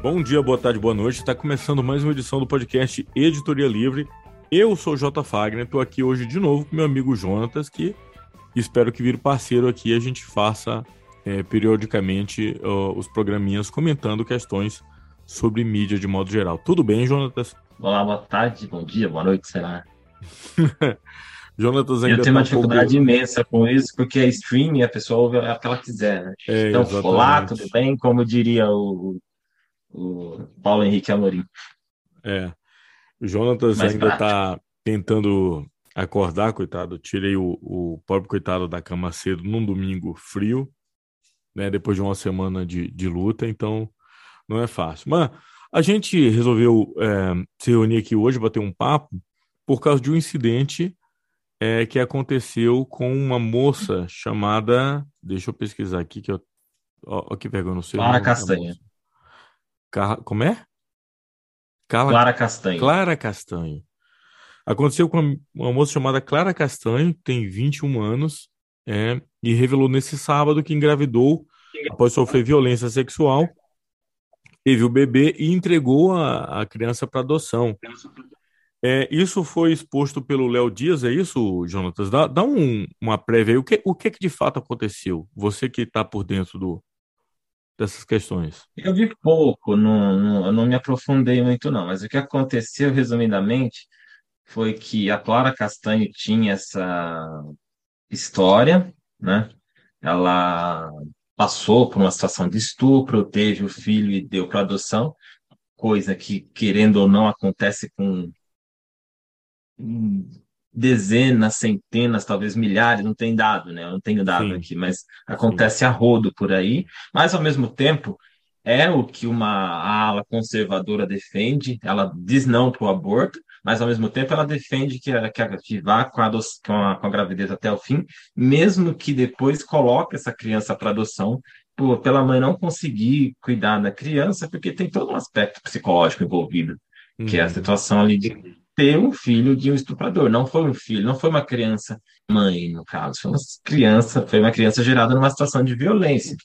Bom dia, boa tarde, boa noite. Está começando mais uma edição do podcast Editoria Livre. Eu sou o J. Fagner, estou aqui hoje de novo com meu amigo Jonatas, que espero que vire parceiro aqui e a gente faça é, periodicamente uh, os programinhas comentando questões sobre mídia de modo geral. Tudo bem, Jonatas? Olá, boa tarde, bom dia, boa noite, será? Jonatas ainda Eu tenho uma tá dificuldade pouco... imensa com isso, porque é streaming, a pessoa ouve a que ela quiser, né? É, então, exatamente. olá, tudo bem? Como diria o, o Paulo Henrique Amorim. É. O Jonatas Mais ainda está tentando acordar, coitado. Tirei o, o pobre coitado da cama cedo num domingo frio, né? Depois de uma semana de, de luta, então não é fácil. Mas a gente resolveu é, se reunir aqui hoje, bater um papo, por causa de um incidente é, que aconteceu com uma moça chamada. Deixa eu pesquisar aqui, que eu. Ó, ó que vergonha, não sei. Clara Castanha. Car- Como é? Carla Clara Castanho. Clara Castanho. Aconteceu com uma, moça chamada Clara Castanho, tem 21 anos, é, e revelou nesse sábado que engravidou após sofrer violência sexual, teve o bebê e entregou a, a criança para adoção. É, isso foi exposto pelo Léo Dias, é isso, Jonatas? Dá, dá um- uma prévia aí. O que, o que que de fato aconteceu? Você que está por dentro do, dessas questões. Eu vi pouco, não, não, não me aprofundei muito, não, mas o que aconteceu, resumidamente, foi que a Clara Castanho tinha essa história, né? Ela passou por uma situação de estupro, teve o filho e deu para adoção, coisa que, querendo ou não, acontece com dezenas, centenas, talvez milhares, não tem dado, né? Eu não tenho dado Sim. aqui, mas acontece a rodo por aí, mas ao mesmo tempo é o que uma ala conservadora defende, ela diz não para o aborto, mas ao mesmo tempo ela defende que, que, que vá com a, com a, com a gravidez até o fim, mesmo que depois coloque essa criança para adoção, por, pela mãe não conseguir cuidar da criança, porque tem todo um aspecto psicológico envolvido, que é a Uhum. situação ali de ter um filho de um estuprador. Não foi um filho, não foi uma criança mãe, no caso, foi uma criança, foi uma criança gerada numa situação de violência.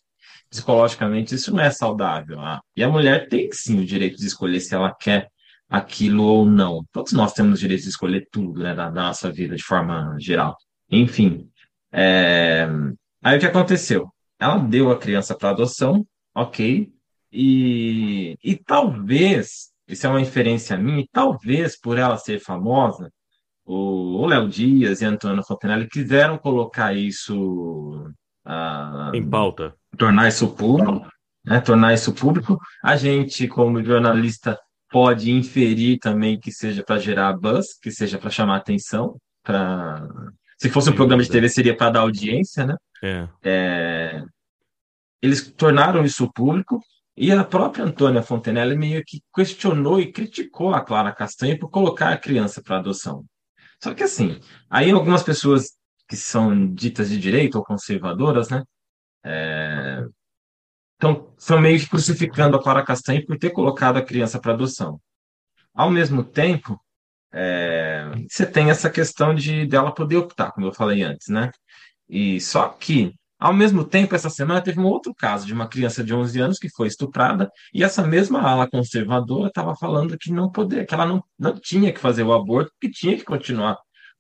Psicologicamente, isso não é saudável. ah. E a mulher tem sim o direito de escolher se ela quer aquilo ou não. Todos nós temos o direito de escolher tudo, né, da, da nossa vida de forma geral. Enfim, é, aí o que aconteceu? Ela deu a criança para adoção, ok, e, e talvez, isso é uma inferência minha, e talvez por ela ser famosa, o Léo Dias e a Antônia Fontenelle quiseram colocar isso, ah, Em pauta. tornar isso público, né, tornar isso público. A gente, como jornalista, pode inferir também que seja para gerar buzz, que seja para chamar atenção, para se fosse um programa de. TV seria para dar audiência, né? É. É, eles tornaram isso público e a própria Antônia Fontenelle meio que questionou e criticou a Clara Castanho por colocar a criança para adoção. Só que assim, aí algumas pessoas que são ditas de direita ou conservadoras, né? é, então, são meio que crucificando a Clara Castanho por ter colocado a criança para adoção. Ao mesmo tempo, é, você tem essa questão de dela poder optar, como eu falei antes, né? E só que, ao mesmo tempo, essa semana teve um outro caso de uma criança de 11 anos que foi estuprada e essa mesma ala conservadora estava falando que não poder, que ela não, não tinha que fazer o aborto, que tinha que continuar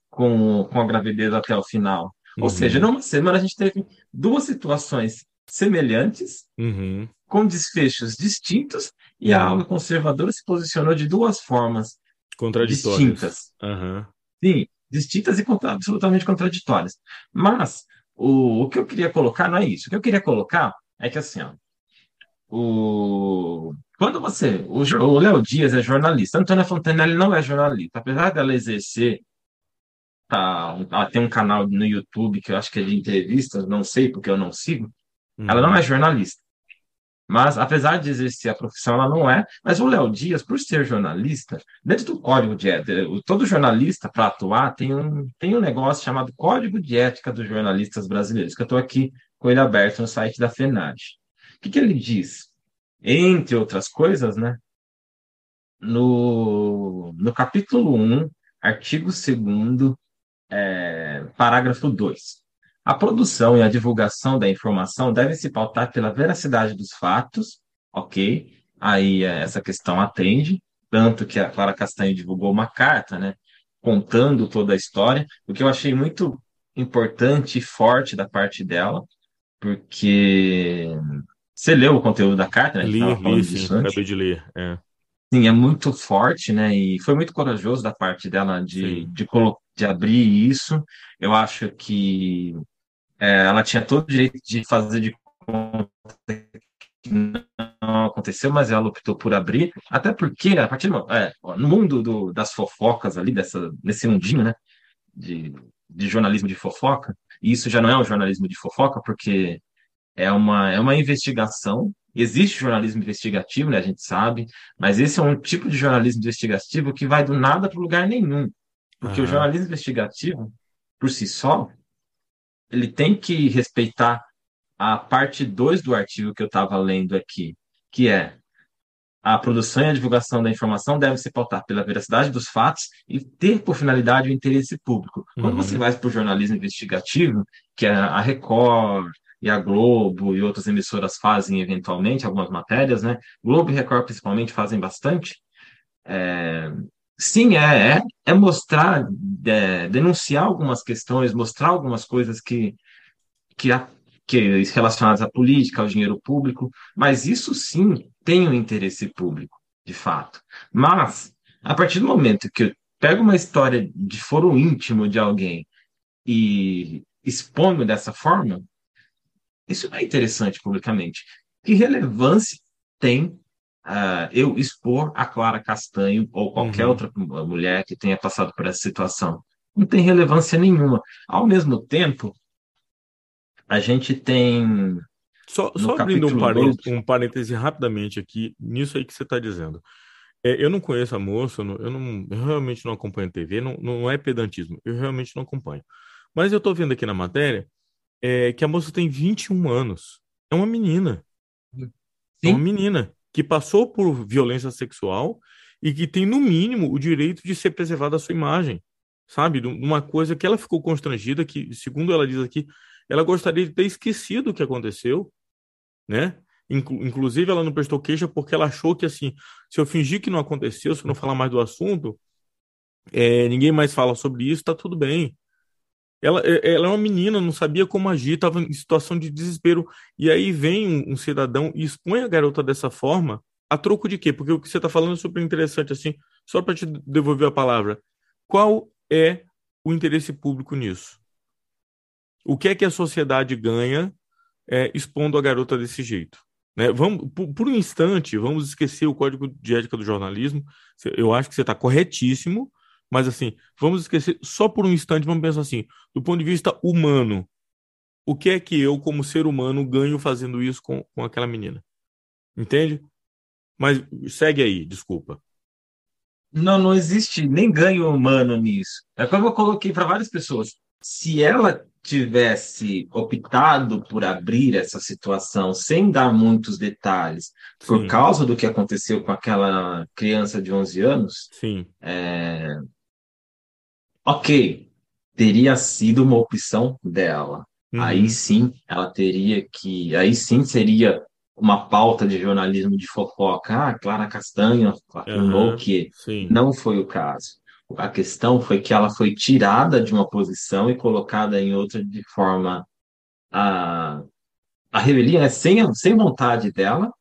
com, com a gravidez até o final. Ou Uhum. seja, numa semana a gente teve duas situações semelhantes Uhum. com desfechos distintos e a Uhum. ala conservadora se posicionou de duas formas Contraditórias. distintas. Aham. Sim, distintas e contra- absolutamente contraditórias. Mas o, o que eu queria colocar não é isso. O que eu queria colocar é que assim, ó, o, quando você. O, Léo Dias é jornalista, Antônia Fontenelle não é jornalista. Apesar dela exercer, tá, ela tem um canal no YouTube que eu acho que é de entrevistas, não sei porque eu não sigo. Ela não é jornalista. Mas, apesar de exercer a profissão, ela não é. Mas o Léo Dias, por ser jornalista, dentro do código de ética, todo jornalista, para atuar, tem um, tem um negócio chamado Código de Ética dos Jornalistas Brasileiros, que eu estou aqui com ele aberto no site da FENAD. O que, que ele diz? Entre outras coisas, né? No, no capítulo 1, artigo 2 é, parágrafo 2. A produção e a divulgação da informação devem se pautar pela veracidade dos fatos, ok? aí é, essa questão atende, tanto que a Clara Castanho divulgou uma carta, né, contando toda a história, o que eu achei muito importante e forte da parte dela, porque você leu o conteúdo da carta, né? Li, li, sim, acabei de ler. É, Sim, é muito forte, né? E foi muito corajoso da parte dela de, sim. de, de abrir isso. Eu acho que é, ela tinha todo o direito de fazer de conta que não aconteceu, mas ela optou por abrir, até porque, a partir do, é, no mundo do- das fofocas ali, dessa, nesse mundinho, né? De, de jornalismo de fofoca, e isso já não é um jornalismo de fofoca, porque é uma, é uma investigação. Existe jornalismo investigativo, né, a gente sabe, mas esse é um tipo de jornalismo investigativo que vai do nada para lugar nenhum. Porque o Aham, jornalismo investigativo, por si só, ele tem que respeitar a parte 2 do artigo que eu estava lendo aqui, que é a produção e a divulgação da informação deve se pautar pela veracidade dos fatos e ter por finalidade o interesse público. Quando você uhum, vai para o jornalismo investigativo, que é a Record e a Globo e outras emissoras fazem eventualmente algumas matérias, né? Globo e Record principalmente fazem bastante. Sim, é, é, é mostrar, é, denunciar algumas questões, mostrar algumas coisas que que, a, que relacionadas à política, ao dinheiro público, mas isso sim tem um interesse público, de fato. Mas, a partir do momento que eu pego uma história de foro íntimo de alguém e exponho dessa forma, isso não é interessante publicamente. Que relevância tem ah, eu expor a Clara Castanho ou qualquer uhum. outra mulher que tenha passado por essa situação? Não tem relevância nenhuma. Ao mesmo tempo, a gente tem Só, só abrindo um parêntese, 2, um parêntese rapidamente aqui, nisso aí que você está dizendo. É, eu não conheço a moça, eu, não, eu não- eu realmente não acompanho TV, não, não é pedantismo, eu realmente não acompanho. Mas eu estou vendo aqui na matéria é, que a moça tem 21 anos. É uma menina, é uma sim, menina que passou por violência sexual e que tem, no mínimo, o direito de ser preservada a sua imagem, sabe? De Uma coisa que ela ficou constrangida, que, segundo ela diz aqui, ela gostaria de ter esquecido o que aconteceu né? Inclu- Inclusive, ela não prestou queixa porque ela achou que, assim, se eu fingir que não aconteceu, se eu não falar mais do assunto, é, ninguém mais fala sobre isso, tá tudo bem. Ela, é- ela é uma menina, não sabia como agir, estava em situação de desespero. E aí vem um, um cidadão e expõe a garota dessa forma, a troco de quê? Porque o que você está falando é super interessante, assim, só para te devolver a palavra. Qual é o interesse público nisso? O que é que a sociedade ganha é, expondo a garota desse jeito. Né? Vamos, por, por, um instante, vamos esquecer o código de ética do jornalismo. Eu acho que você está corretíssimo, mas assim, vamos esquecer só por um instante, vamos pensar assim, do ponto de vista humano, o que é que eu, como ser humano, ganho fazendo isso com, com aquela menina? Entende? Mas segue aí, desculpa. não, não existe nem ganho humano nisso. É como eu coloquei para várias pessoas. Se ela tivesse optado por abrir essa situação sem dar muitos detalhes, por Sim, causa do que aconteceu com aquela criança de 11 anos, sim. Ok, teria sido uma opção dela. Aí Uhum, sim, ela teria que. Aí sim seria uma pauta de jornalismo de fofoca. Ah, Clara Castanho afirmou aham, que sim. não foi o caso. A questão foi que ela foi tirada de uma posição e colocada em outra de forma a, a revelia, né, sem, sem vontade dela,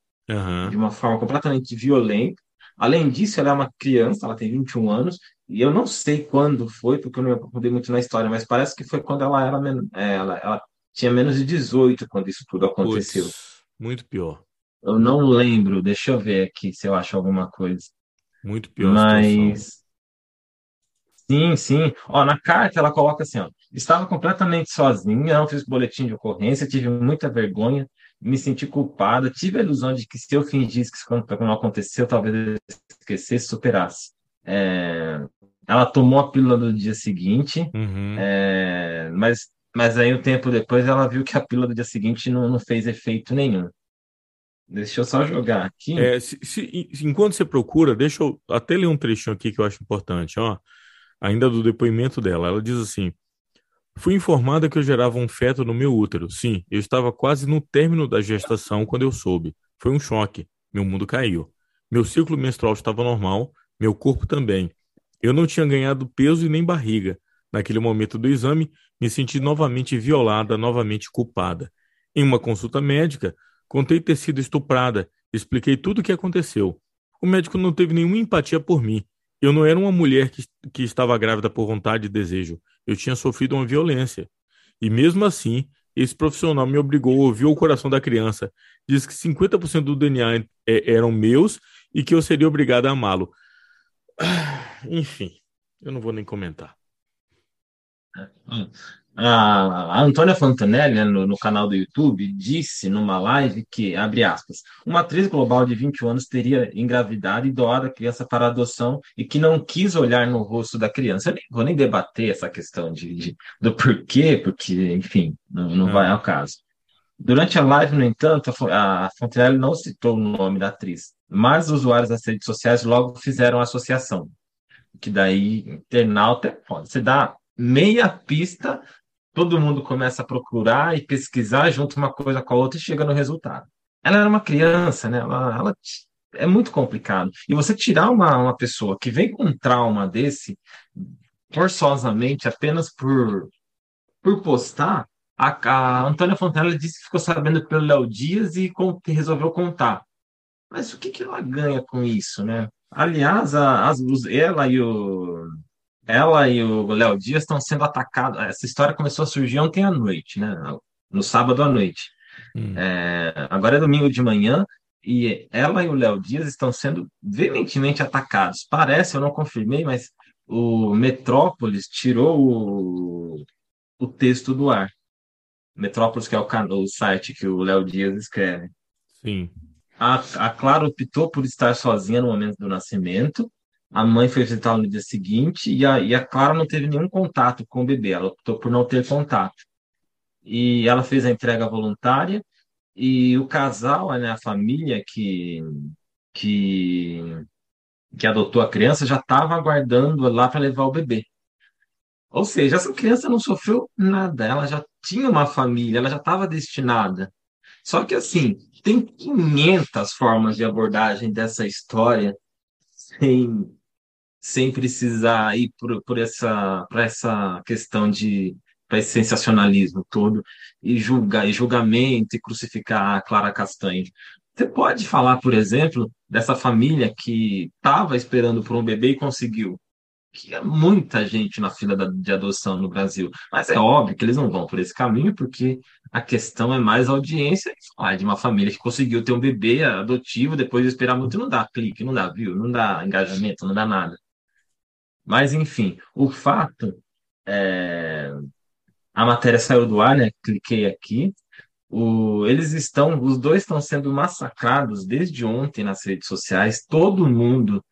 de Aham. uma forma completamente violenta. Além disso, ela é uma criança, ela tem 21 anos, e eu não sei quando foi, porque eu não me aprofundei muito na história, mas parece que foi quando ela era é, ela, ela tinha menos de 18 quando isso tudo aconteceu. Putz, muito pior. Eu não lembro, deixa eu ver aqui se eu acho alguma coisa. Muito pior. Mas sim, sim. Ó, na carta ela coloca assim, ó, estava completamente sozinha, não fiz boletim de ocorrência, tive muita vergonha, me senti culpada, tive a ilusão de que se eu fingisse que isso não aconteceu, talvez eu esquecesse, superasse. É, ela tomou a pílula do dia seguinte, Uhum. é, mas, mas aí um tempo depois ela viu que a pílula do dia seguinte não, não fez efeito nenhum. Deixa eu só jogar aqui. É, se, se- enquanto você procura, deixa eu até ler um trechinho aqui que eu acho importante, ó, ainda do depoimento dela. Ela diz assim: Fui informada que eu gerava um feto no meu útero. Sim, eu estava quase no término da gestação quando eu soube. Foi um choque. Meu mundo caiu. Meu ciclo menstrual estava normal, meu corpo também. Eu não tinha ganhado peso e nem barriga. Naquele momento do exame, me senti novamente violada, novamente culpada. Em uma consulta médica, contei ter sido estuprada, expliquei tudo o que aconteceu. O médico não teve nenhuma empatia por mim. Eu não era uma mulher que, que estava grávida por vontade e desejo. Eu tinha sofrido uma violência. E mesmo assim, esse profissional me obrigou a ouvir o coração da criança. Diz que 50% do DNA é, eram meus e que eu seria obrigada a amá-lo. Enfim, eu não vou nem comentar. A, Antônia Fontanelli, né, no, no, canal do YouTube, disse numa live que, abre aspas, uma atriz global de 21 anos teria engravidado e doado a criança para adoção e que não quis olhar no rosto da criança. Eu nem vou nem debater essa questão de, de do porquê, porque, enfim, não, não vai ao caso. Durante a live, no entanto, a, Fontanelli não citou o nome da atriz, mas os usuários das redes sociais logo fizeram associação. Que daí, internauta, pode, você dá meia pista todo mundo começa a procurar e pesquisar junto uma coisa com a outra e chega no resultado. Ela era uma criança, né? Ela, ela é muito complicado. E você tirar uma, uma pessoa que vem com um trauma desse, forçosamente, apenas por, por postar, a, a Antônia Fontana disse que ficou sabendo pelo Léo Dias e resolveu contar. Mas o que, que ela ganha com isso, né? Aliás, a, as, ela e o ela e o Léo Dias estão sendo atacados. Essa história começou a surgir ontem à noite, né? No sábado à noite. Hum. É, agora é domingo de manhã e ela e o Léo Dias estão sendo veementemente atacados. Parece, eu não confirmei, mas o Metrópolis tirou o, o texto do ar. Metrópolis, que é o, o site que o Léo Dias escreve. Sim. A, a Clara optou por estar sozinha no momento do nascimento a mãe foi visitá-la no dia seguinte e a, e a Clara não teve nenhum contato com o bebê, ela optou por não ter contato. E ela fez a entrega voluntária e o casal, né, a família que, que, que adotou a criança já estava aguardando lá para levar o bebê. Ou seja, essa criança não sofreu nada, ela já tinha uma família, ela já estava destinada. Só que assim, tem 500 formas de abordagem dessa história sem sem precisar ir por, por essa, para essa questão de esse sensacionalismo todo e julgar e julgamento e crucificar a Clara Castanho. Você pode falar, por exemplo, dessa família que estava esperando por um bebê e conseguiu. Que é muita gente na fila da, de adoção no Brasil. Mas é óbvio que eles não vão por esse caminho, porque a questão é mais audiência ah, de uma família que conseguiu ter um bebê adotivo depois de esperar muito. Não dá clique, não dá view, não dá engajamento, não dá nada. Mas, enfim, o fato é... A matéria saiu do ar, né? Cliquei aqui. O... Eles estão, os dois estão sendo massacrados desde ontem nas redes sociais, todo mundo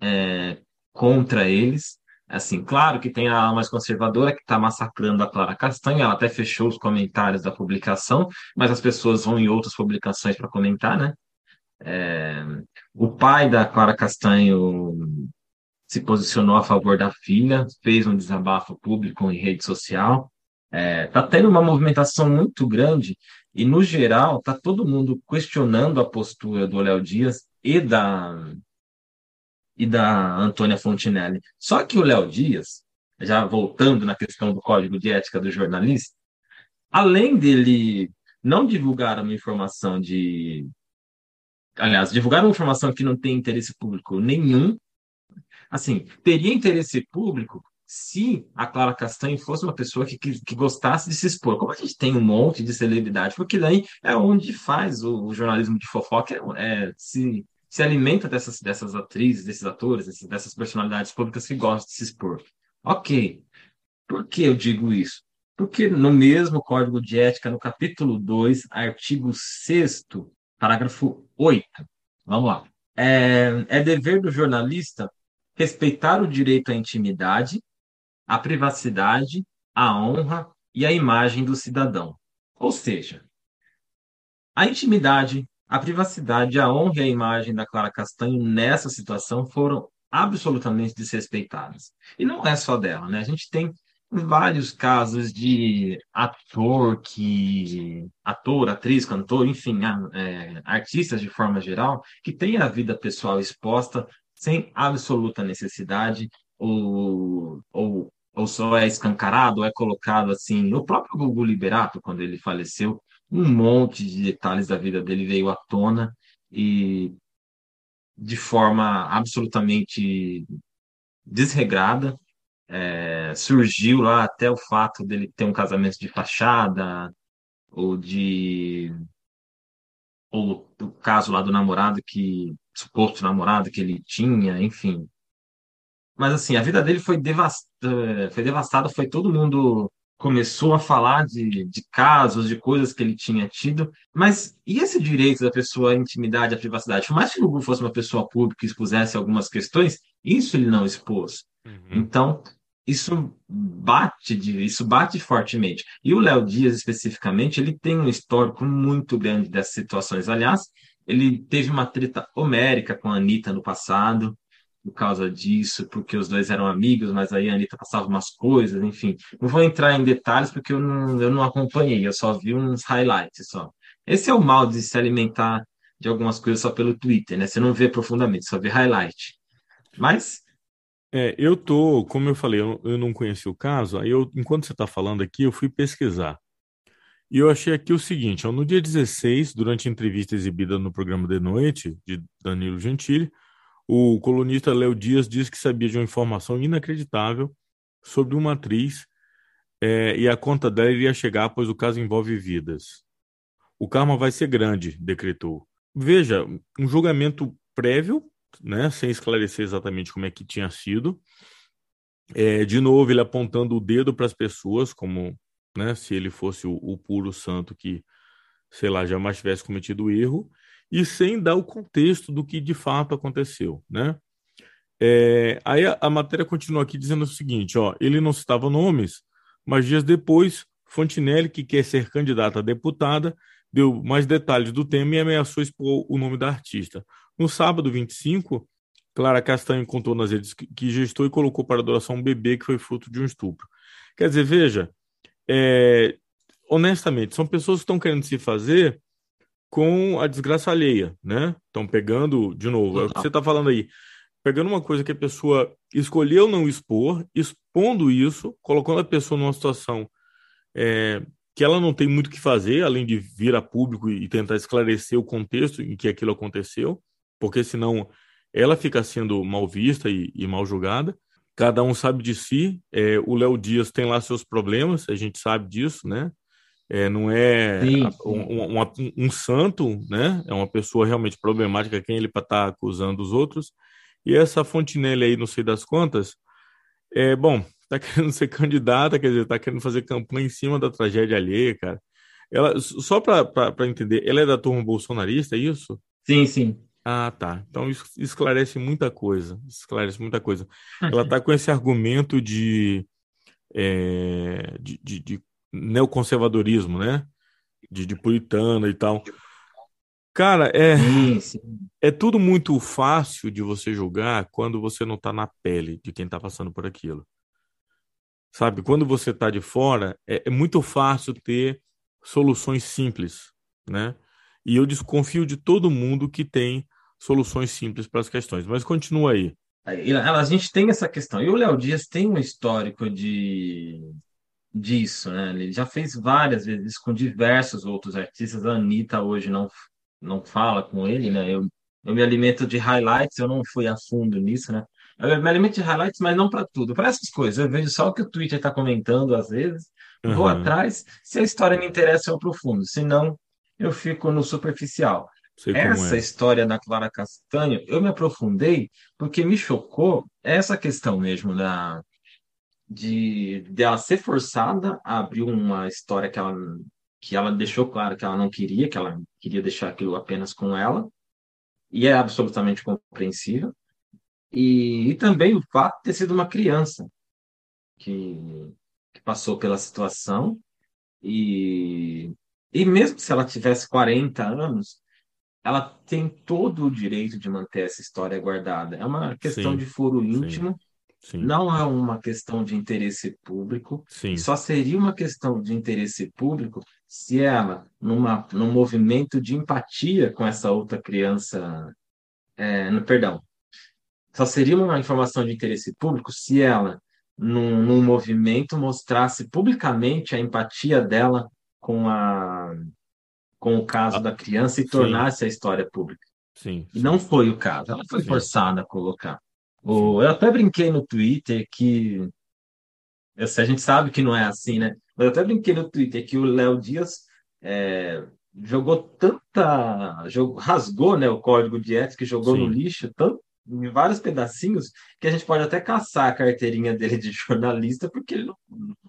é... contra eles. Assim, claro que tem a mais conservadora que está massacrando a Clara Castanha, ela até fechou os comentários da publicação, mas as pessoas vão em outras publicações para comentar, né? É... O pai da Clara Castanho se posicionou a favor da filha, fez um desabafo público em rede social. Está é, tá tendo uma movimentação muito grande e, no geral, está todo mundo questionando a postura do Léo Dias e da, e da Antônia Fontinelli. Só que o Léo Dias, já voltando na questão do código de ética do jornalista, além dele não divulgar uma informação de. Aliás, divulgar uma informação que não tem interesse público nenhum, assim, teria interesse público se a Clara Castanho fosse uma pessoa que, que, que, gostasse de se expor. Como a gente tem um monte de celebridade, porque daí é onde faz o, o jornalismo de fofoca, é, é, se, se alimenta dessas, dessas atrizes, desses atores, dessas, dessas personalidades públicas que gostam de se expor. Ok. Por que eu digo isso? Porque no mesmo Código de Ética, no capítulo 2, artigo 6 parágrafo 8, vamos lá. É, é dever do jornalista respeitar o direito à intimidade, à privacidade, à honra e à imagem do cidadão. Ou seja, a intimidade, a privacidade, a honra e a imagem da Clara Castanho nessa situação foram absolutamente desrespeitadas. E não é só dela, né? A gente tem vários casos de ator que ator, atriz, cantor, enfim, é, artistas de forma geral que têm a vida pessoal exposta sem absoluta necessidade ou, ou, ou só é escancarado ou é colocado assim. O próprio Gugu Liberato, quando ele faleceu, um monte de detalhes da vida dele veio à tona e de forma absolutamente desregrada é, surgiu lá até o fato dele ter um casamento de fachada, ou de. ou o caso lá do namorado que. suposto namorado que ele tinha, enfim. Mas assim, a vida dele foi devastada, foi devastada, foi todo mundo começou a falar de, de casos, de coisas que ele tinha tido, mas e esse direito da pessoa à intimidade, à privacidade? Por mais que o Google fosse uma pessoa pública e expusesse algumas questões, isso ele não expôs. Uhum. Então, isso bate de, isso bate fortemente. E o Léo Dias, especificamente, ele tem um histórico muito grande dessas situações. Aliás, ele teve uma treta homérica com a Anitta no passado, por causa disso, porque os dois eram amigos, mas aí a Anitta passava umas coisas, enfim. Não vou entrar em detalhes porque eu não, eu não acompanhei, eu só vi uns highlights só. Esse é o mal de se alimentar de algumas coisas só pelo Twitter, né? Você não vê profundamente, só vê highlight. Mas é, eu tô, como eu falei, eu, eu não conheci o caso, aí eu, enquanto você está falando aqui, eu fui pesquisar. E eu achei aqui o seguinte, ó, no dia 16, durante a entrevista exibida no programa de noite de Danilo Gentili, o colunista Léo Dias disse que sabia de uma informação inacreditável sobre uma atriz é, e a conta dela iria chegar, pois o caso envolve vidas. O karma vai ser grande, decretou. Veja, um julgamento prévio né, sem esclarecer exatamente como é que tinha sido. É, de novo, ele apontando o dedo para as pessoas, como né, se ele fosse o, o, puro santo que, sei lá, jamais tivesse cometido erro, e sem dar o contexto do que de fato aconteceu. Né? É, aí a, a, matéria continua aqui dizendo o seguinte: ó, ele não citava nomes, mas dias depois, Fontinelli, que quer ser candidata a deputada, deu mais detalhes do tema e ameaçou expor o nome da artista. No sábado 25, Clara Castanho contou nas redes que gestou e colocou para adoração um bebê que foi fruto de um estupro. Quer dizer, veja, é, honestamente, são pessoas que estão querendo se fazer com a desgraça alheia, né? Estão pegando, de novo, é o que você está falando aí, pegando uma coisa que a pessoa escolheu não expor, expondo isso, colocando a pessoa numa situação é, que ela não tem muito o que fazer, além de vir a público e tentar esclarecer o contexto em que aquilo aconteceu, porque senão ela fica sendo mal vista e, e mal julgada. Cada um sabe de si. É, o Léo Dias tem lá seus problemas, a gente sabe disso, né? É, não é sim, sim. Um, um, um, santo, né? É uma pessoa realmente problemática, quem ele para estar tá acusando os outros. E essa Fontinelli aí, não sei das contas, é bom, tá querendo ser candidata, quer dizer, tá querendo fazer campanha em cima da tragédia alheia, cara. Ela, só para entender, ela é da turma bolsonarista, é isso? Sim, sim. Ah, tá. Então isso esclarece muita coisa. Esclarece muita coisa. Ela está com esse argumento de, é, de, de, de, neoconservadorismo, né? De, de puritana e tal. Cara, é, é tudo muito fácil de você julgar quando você não está na pele de quem está passando por aquilo. Sabe? Quando você está de fora, é, é muito fácil ter soluções simples, né? E eu desconfio de todo mundo que tem soluções simples para as questões. Mas continua aí. A gente tem essa questão. E o Léo Dias tem um histórico de disso, né? Ele já fez várias vezes com diversos outros artistas. A Anitta hoje não, não fala com ele, né? Eu, eu me alimento de highlights, eu não fui a fundo nisso, né? Eu me alimento de highlights, mas não para tudo. Para essas coisas, eu vejo só o que o Twitter está comentando às vezes, uhum. vou atrás. Se a história me interessa, eu aprofundo. Se não, eu fico no superficial. Essa é. história da Clara Castanho, eu me aprofundei porque me chocou essa questão mesmo da de dela ser forçada a abrir uma história que ela que ela deixou claro que ela não queria, que ela queria deixar aquilo apenas com ela, e é absolutamente compreensível. E, e também o fato de ter sido uma criança que, que passou pela situação e e mesmo se ela tivesse 40 anos, ela tem todo o direito de manter essa história guardada. É uma questão sim, de foro íntimo. Sim, não é uma questão de interesse público, sim, só seria uma questão de interesse público se ela, numa, num movimento de empatia com essa outra criança, é, no, perdão, só seria uma informação de interesse público se ela, num, num movimento, mostrasse publicamente a empatia dela com a, com o caso Ah, da criança e sim, tornasse a história pública. sim, E não sim, foi o caso, ela foi sim, forçada a colocar. O, eu até brinquei no Twitter que, eu sei, a gente sabe que não é assim, né? Mas eu até brinquei no Twitter que o Léo Dias é, jogou tanta, jogou, rasgou, né, o código de ética, e jogou no sim. lixo, tanto, em vários pedacinhos, que a gente pode até caçar a carteirinha dele de jornalista, porque ele não,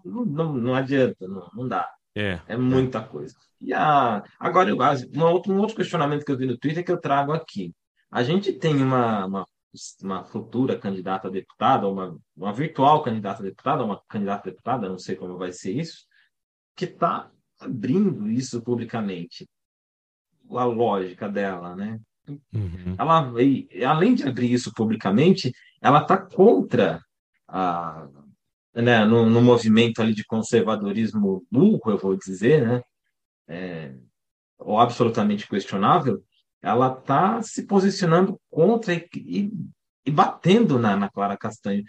não, não, não adianta, não, não dá. É, É é. muita coisa. E a, agora, eu, uma outra- um outro questionamento que eu vi no Twitter que eu trago aqui. A gente tem uma, uma, uma futura candidata a deputada, uma, uma virtual candidata a deputada, uma candidata a deputada, não sei como vai ser isso, que está abrindo isso publicamente, a lógica dela, né? Uhum. Ela, e, além de abrir isso publicamente, ela está contra a, né, no, no movimento ali de conservadorismo burro, eu vou dizer, né? ou absolutamente questionável, ela está se posicionando contra e, e, e batendo na, na Clara Castanho,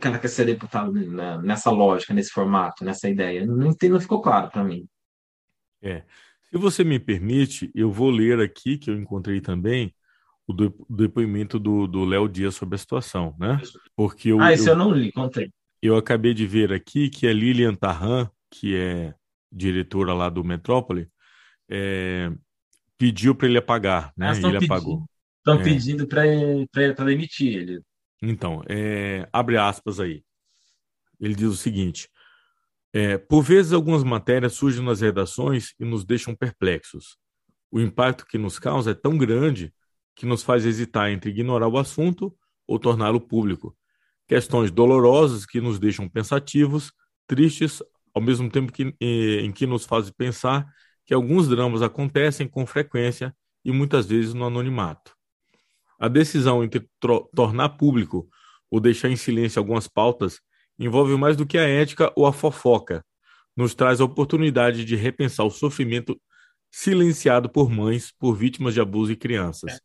que ela quer ser deputada né, nessa lógica, nesse formato, nessa ideia. Não, não ficou claro para mim. É. Se você me permite, eu vou ler aqui, que eu encontrei também, o de- o depoimento do do Léo Dias sobre a situação, né? Porque eu, Ah, esse eu eu, não li, contei. eu acabei de ver aqui que a Lilian Tarran, que é diretora lá do Metrópole, é, pediu para ele apagar, né? E estão ele pedindo, apagou. estão É. pedindo para demitir ele. Então, é, abre aspas aí. Ele diz o seguinte: é, por vezes algumas matérias surgem nas redações e nos deixam perplexos. O impacto que nos causa é tão grande que nos faz hesitar entre ignorar o assunto ou torná-lo público. Questões dolorosas que nos deixam pensativos, tristes, ao mesmo tempo que, eh, em que nos fazem pensar que alguns dramas acontecem com frequência e muitas vezes no anonimato. A decisão entre tornar público ou deixar em silêncio algumas pautas envolve mais do que a ética ou a fofoca. Nos traz a oportunidade de repensar o sofrimento silenciado por mães por vítimas de abuso e crianças.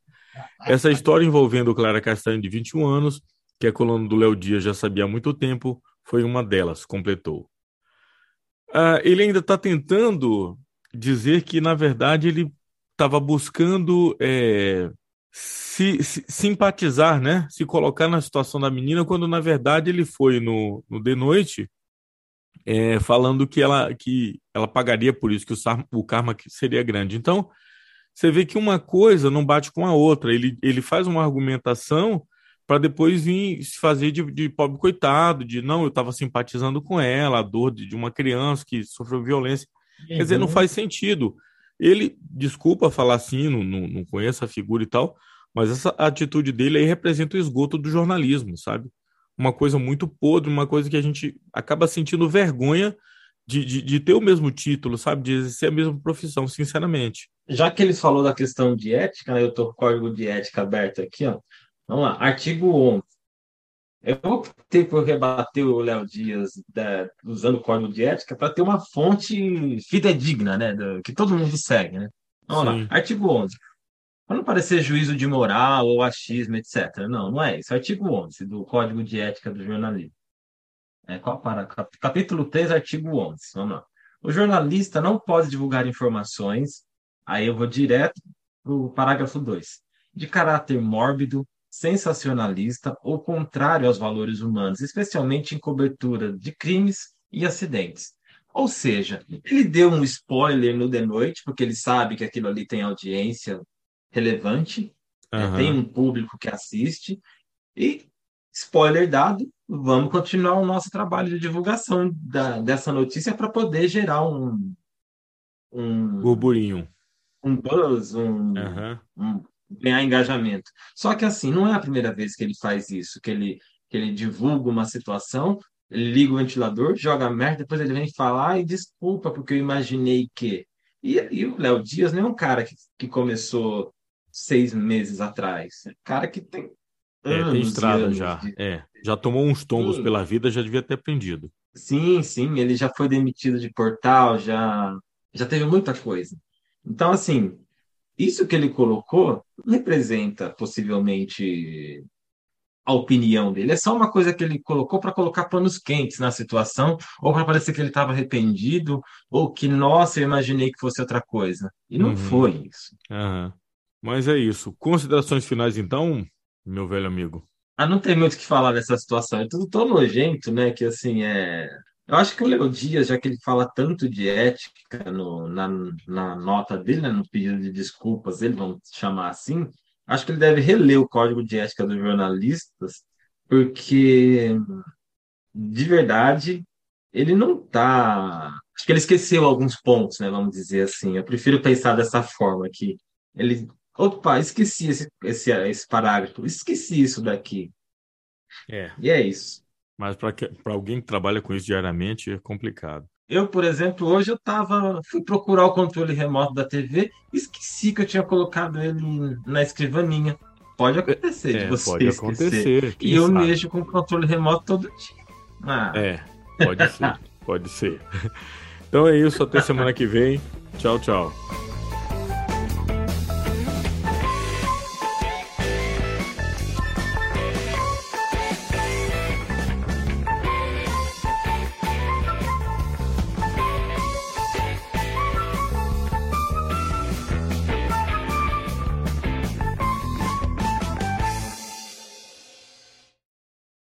Essa história envolvendo Clara Castanho, de 21 anos, que é coluna do Léo Dias já sabia há muito tempo, foi uma delas, completou. Ah, ele ainda está tentando dizer que, na verdade, ele estava buscando é, se, se- simpatizar, né? Se colocar na situação da menina, quando, na verdade, ele foi no, no de noite é, falando que ela, que ela pagaria por isso, que o, o karma seria grande. Então, você vê que uma coisa não bate com a outra. Ele, ele faz uma argumentação para depois vir se fazer de, de pobre coitado, de não, eu estava simpatizando com ela, a dor de, de uma criança que sofreu violência. Quer dizer, não Uhum. faz sentido. Ele, desculpa falar assim, não, não, não conheço a figura e tal, mas essa atitude dele aí representa o esgoto do jornalismo, sabe? Uma coisa muito podre, uma coisa que a gente acaba sentindo vergonha de, de, de ter o mesmo título, sabe? De exercer a mesma profissão, sinceramente. Já que ele falou da questão de ética, né, eu estou com o código de ética aberto aqui, ó. Vamos lá, artigo 11. Eu optei por rebater o Léo Dias da- usando o código de ética para ter uma fonte fidedigna, né, do- que todo mundo segue, né? Vamos lá, Sim, artigo 11. Para não parecer juízo de moral ou achismo, etc. Não, não é isso. Artigo 11 do Código de Ética do Jornalismo. É, qual para, cap- capítulo 3, artigo 11. Vamos lá. O jornalista não pode divulgar informações, aí eu vou direto para o parágrafo 2, de caráter mórbido, sensacionalista ou contrário aos valores humanos, especialmente em cobertura de crimes e acidentes. Ou seja, ele deu um spoiler no The Noite, porque ele sabe que aquilo ali tem audiência relevante, né, tem um público que assiste, e, spoiler dado, vamos continuar o nosso trabalho de divulgação da, dessa notícia para poder gerar um, um, burburinho. um buzz, um, Aham, um- ganhar engajamento. Só que assim, não é a primeira vez que ele faz isso, que ele, que ele divulga uma situação, liga o ventilador, joga merda, depois ele vem falar e desculpa, porque eu imaginei que. E, e o Léo Dias não é um cara que, que começou seis meses atrás, é um cara que tem É, tem estrada já. de É, Já tomou uns tombos sim. pela vida, já devia ter aprendido. Sim, sim, ele já foi demitido de portal, já, já teve muita coisa. Então, assim, isso que ele colocou representa possivelmente a opinião dele. É só uma coisa que ele colocou para colocar panos quentes na situação, ou para parecer que ele estava arrependido, ou que, nossa, eu imaginei que fosse outra coisa. E não uhum. foi isso. Uhum. Mas é isso. Considerações finais, então, meu velho amigo? Ah, não tem muito o que falar dessa situação. É tudo tão nojento, né? Que assim é. Eu acho que o Léo Dias, já que ele fala tanto de ética no, na, na nota dele, né, no pedido de desculpas, ele vamos chamar assim, acho que ele deve reler o Código de Ética dos Jornalistas, porque, de verdade, ele não está. Acho que ele esqueceu alguns pontos, né? Vamos dizer assim. Eu prefiro pensar dessa forma, que ele. Opa, esqueci esse, esse, esse parágrafo, esqueci isso daqui. É. E é isso. Mas para alguém que trabalha com isso diariamente é complicado. Eu, por exemplo, hoje eu tava, fui procurar o controle remoto da TV, esqueci que eu tinha colocado ele na escrivaninha. Pode acontecer é, de você pode esquecer. acontecer. E eu sabe? mexo com o controle remoto todo dia. Ah. É, pode ser, pode ser. Então é isso, até semana que vem. Tchau, tchau.